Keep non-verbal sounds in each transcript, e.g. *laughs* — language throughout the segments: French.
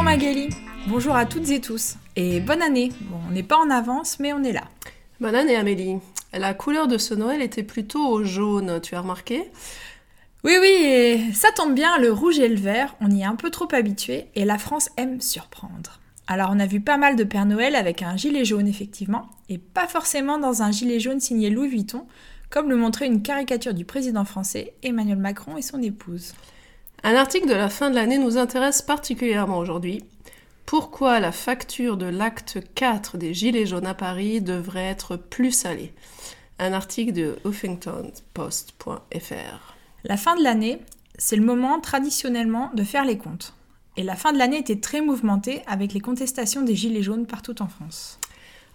Bonjour Magali, bonjour à toutes et tous, et bonne année. Bon, on n'est pas en avance, mais on est là. Bonne année Amélie. La couleur de ce Noël était plutôt au jaune, tu as remarqué? Oui, oui, et ça tombe bien, le rouge et le vert, on y est un peu trop habitué, et la France aime surprendre. Alors on a vu pas mal de Père Noël avec un gilet jaune effectivement, et pas forcément dans un gilet jaune signé Louis Vuitton, comme le montrait une caricature du président français Emmanuel Macron et son épouse. Un article de la fin de l'année nous intéresse particulièrement aujourd'hui. Pourquoi la facture de l'acte 4 des Gilets jaunes à Paris devrait être plus salée? Un article de huffingtonpost.fr. La fin de l'année, c'est le moment traditionnellement de faire les comptes. Et la fin de l'année était très mouvementée avec les contestations des Gilets jaunes partout en France.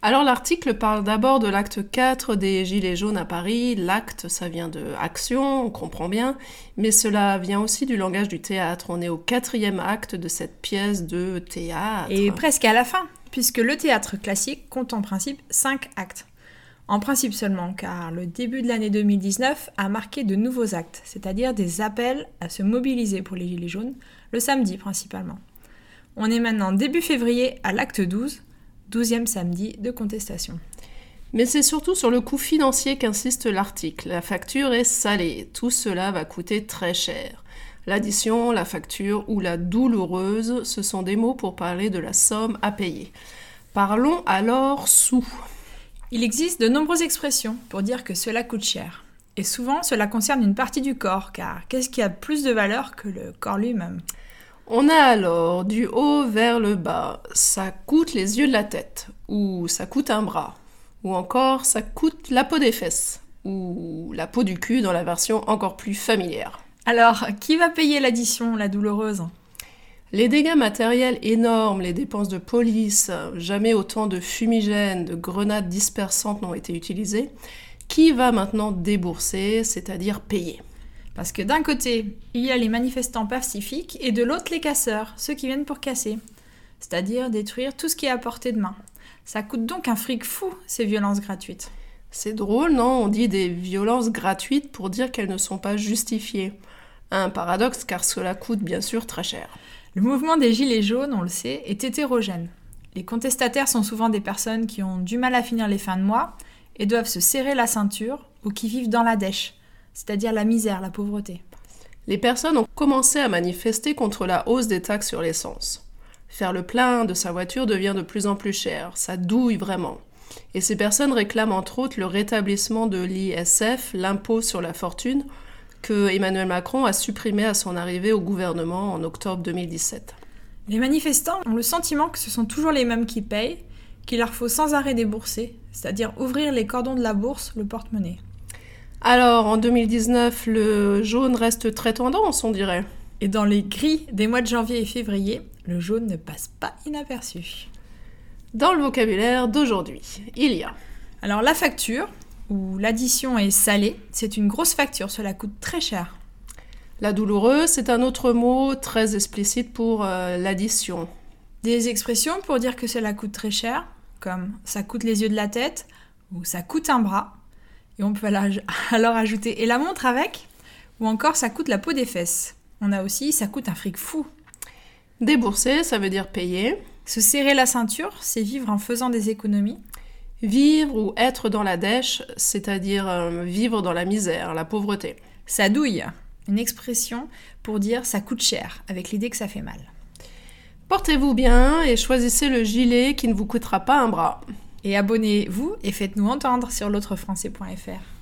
Alors l'article parle d'abord de l'acte 4 des Gilets jaunes à Paris. L'acte, ça vient de action, on comprend bien, mais cela vient aussi du langage du théâtre. On est au quatrième acte de cette pièce de théâtre. Et presque à la fin, puisque le théâtre classique compte en principe 5 actes. En principe seulement, car le début de l'année 2019 a marqué de nouveaux actes, c'est-à-dire des appels à se mobiliser pour les Gilets jaunes, le samedi principalement. On est maintenant début février à l'acte 12, 12e samedi de contestation. Mais c'est surtout sur le coût financier qu'insiste l'article. La facture est salée. Tout cela va coûter très cher. L'addition, la facture ou la douloureuse, ce sont des mots pour parler de la somme à payer. Parlons alors sous. Il existe de nombreuses expressions pour dire que cela coûte cher. Et souvent, cela concerne une partie du corps, car qu'est-ce qui a plus de valeur que le corps lui-même? On a alors du haut vers le bas, ça coûte les yeux de la tête, ou ça coûte un bras, ou encore ça coûte la peau des fesses, ou la peau du cul dans la version encore plus familière. Alors, qui va payer l'addition, la douloureuse? Les dégâts matériels énormes, les dépenses de police, jamais autant de fumigènes, de grenades dispersantes n'ont été utilisées. Qui va maintenant débourser, c'est-à-dire payer? Parce que d'un côté, il y a les manifestants pacifiques et de l'autre les casseurs, ceux qui viennent pour casser. C'est-à-dire détruire tout ce qui est à portée de main. Ça coûte donc un fric fou, ces violences gratuites. C'est drôle, non? On dit des violences gratuites pour dire qu'elles ne sont pas justifiées. Un paradoxe car cela coûte bien sûr très cher. Le mouvement des Gilets jaunes, on le sait, est hétérogène. Les contestataires sont souvent des personnes qui ont du mal à finir les fins de mois et doivent se serrer la ceinture ou qui vivent dans la dèche c'est-à-dire la misère, la pauvreté. Les personnes ont commencé à manifester contre la hausse des taxes sur l'essence. Faire le plein de sa voiture devient de plus en plus cher, ça douille vraiment. Et ces personnes réclament entre autres le rétablissement de l'ISF, l'impôt sur la fortune, que Emmanuel Macron a supprimé à son arrivée au gouvernement en octobre 2017. Les manifestants ont le sentiment que ce sont toujours les mêmes qui payent, qu'il leur faut sans arrêt débourser, c'est-à-dire ouvrir les cordons de la bourse, le porte-monnaie. Alors, en 2019, le jaune reste très tendance, on dirait. Et dans les gris des mois de janvier et février, le jaune ne passe pas inaperçu. Dans le vocabulaire d'aujourd'hui, il y a. Alors, la facture, où l'addition est salée, c'est une grosse facture, cela coûte très cher. La douloureuse, c'est un autre mot très explicite pour euh, l'addition. Des expressions pour dire que cela coûte très cher, comme ça coûte les yeux de la tête ou ça coûte un bras. Et on peut *laughs* alors ajouter et la montre avec, ou encore ça coûte la peau des fesses. On a aussi ça coûte un fric fou. Débourser, ça veut dire payer. Se serrer la ceinture, c'est vivre en faisant des économies. Vivre ou être dans la dèche, c'est-à-dire euh, vivre dans la misère, la pauvreté. Ça douille, une expression pour dire ça coûte cher, avec l'idée que ça fait mal. Portez-vous bien et choisissez le gilet qui ne vous coûtera pas un bras. Et abonnez-vous et faites-nous entendre sur l'autrefrançais.fr.